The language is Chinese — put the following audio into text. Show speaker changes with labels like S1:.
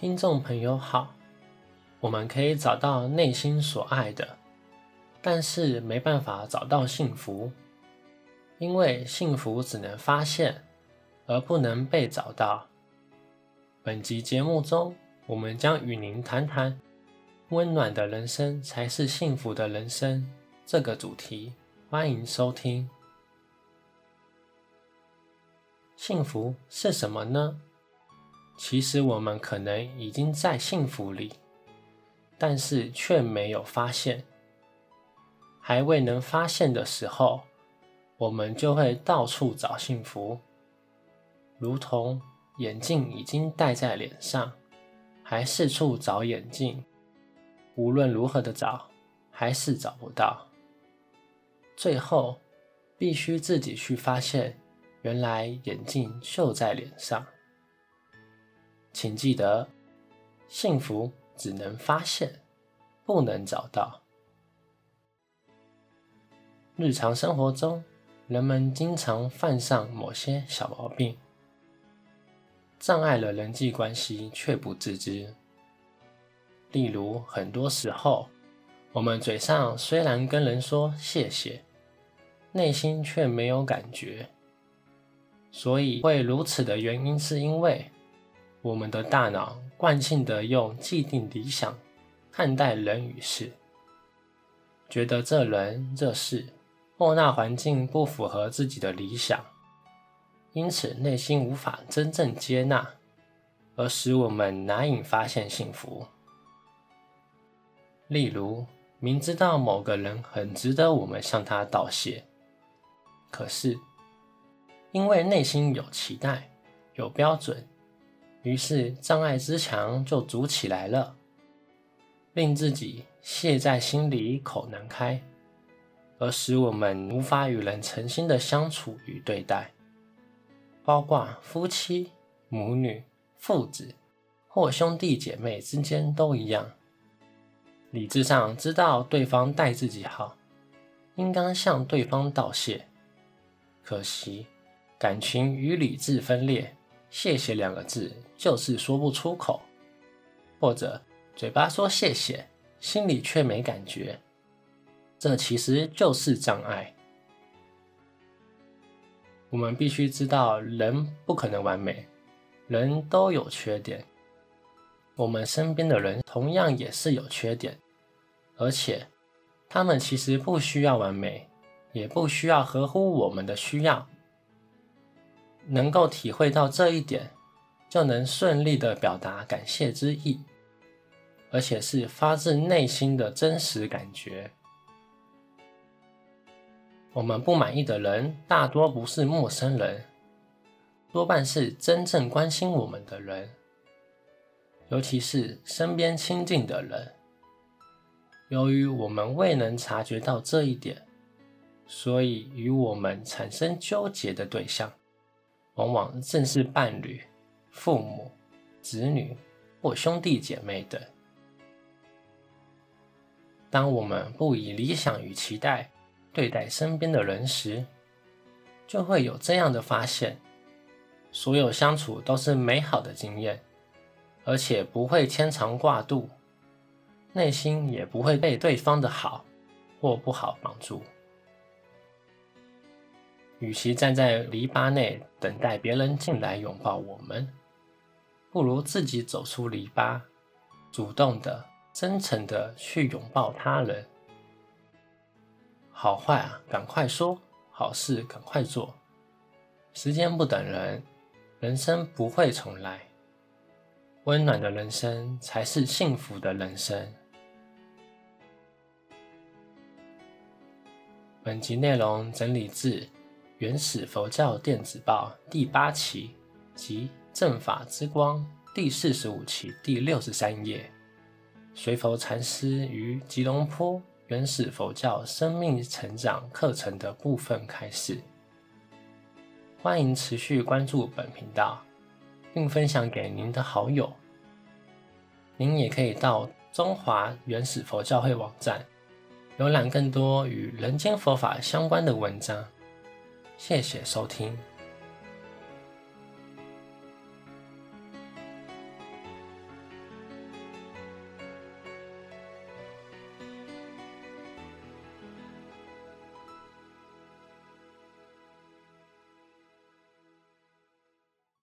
S1: 听众朋友好，我们可以找到内心所爱的，但是没办法找到幸福，因为幸福只能发现，而不能被找到。本集节目中，我们将与您谈谈“温暖的人生才是幸福的人生”这个主题。欢迎收听。幸福是什么呢？其实我们可能已经在幸福里，但是却没有发现。还未能发现的时候，我们就会到处找幸福，如同眼镜已经戴在脸上，还四处找眼镜，无论如何的找，还是找不到。最后，必须自己去发现，原来眼镜就在脸上。请记得，幸福只能发现，不能找到。日常生活中，人们经常犯上某些小毛病，障碍了人际关系却不自知。例如，很多时候，我们嘴上虽然跟人说谢谢，内心却没有感觉。所以会如此的原因，是因为，我们的大脑惯性地用既定理想看待人与事，觉得这人这事或那环境不符合自己的理想，因此内心无法真正接纳，而使我们难以发现幸福。例如，明知道某个人很值得我们向他道谢，可是因为内心有期待、有标准。于是障碍之墙就筑起来了，令自己谢在心里口难开，而使我们无法与人诚心的相处与对待，包括夫妻、母女、父子或兄弟姐妹之间都一样。理智上知道对方待自己好，应当向对方道谢，可惜感情与理智分裂。谢谢两个字就是说不出口，或者嘴巴说谢谢，心里却没感觉，这其实就是障碍。我们必须知道，人不可能完美，人都有缺点。我们身边的人同样也是有缺点，而且他们其实不需要完美，也不需要合乎我们的需要。能够体会到这一点，就能顺利的表达感谢之意，而且是发自内心的真实感觉。我们不满意的人大多不是陌生人，多半是真正关心我们的人，尤其是身边亲近的人。由于我们未能察觉到这一点，所以与我们产生纠结的对象。往往正是伴侣、父母、子女或兄弟姐妹等。当我们不以理想与期待对待身边的人时，就会有这样的发现：所有相处都是美好的经验，而且不会牵肠挂肚，内心也不会被对方的好或不好绑住。与其站在篱笆内等待别人进来拥抱我们，不如自己走出篱笆，主动的、真诚的去拥抱他人。好坏啊，赶快说；好事赶快做。时间不等人，人生不会重来。温暖的人生才是幸福的人生。本集内容整理自。原始佛教电子报第八期及正法之光第四十五期第六十三页，随佛禅师于吉隆坡原始佛教生命成长课程的部分开示。欢迎持续关注本频道，并分享给您的好友。您也可以到中华原始佛教会网站，浏览更多与人间佛法相关的文章。谢谢收听。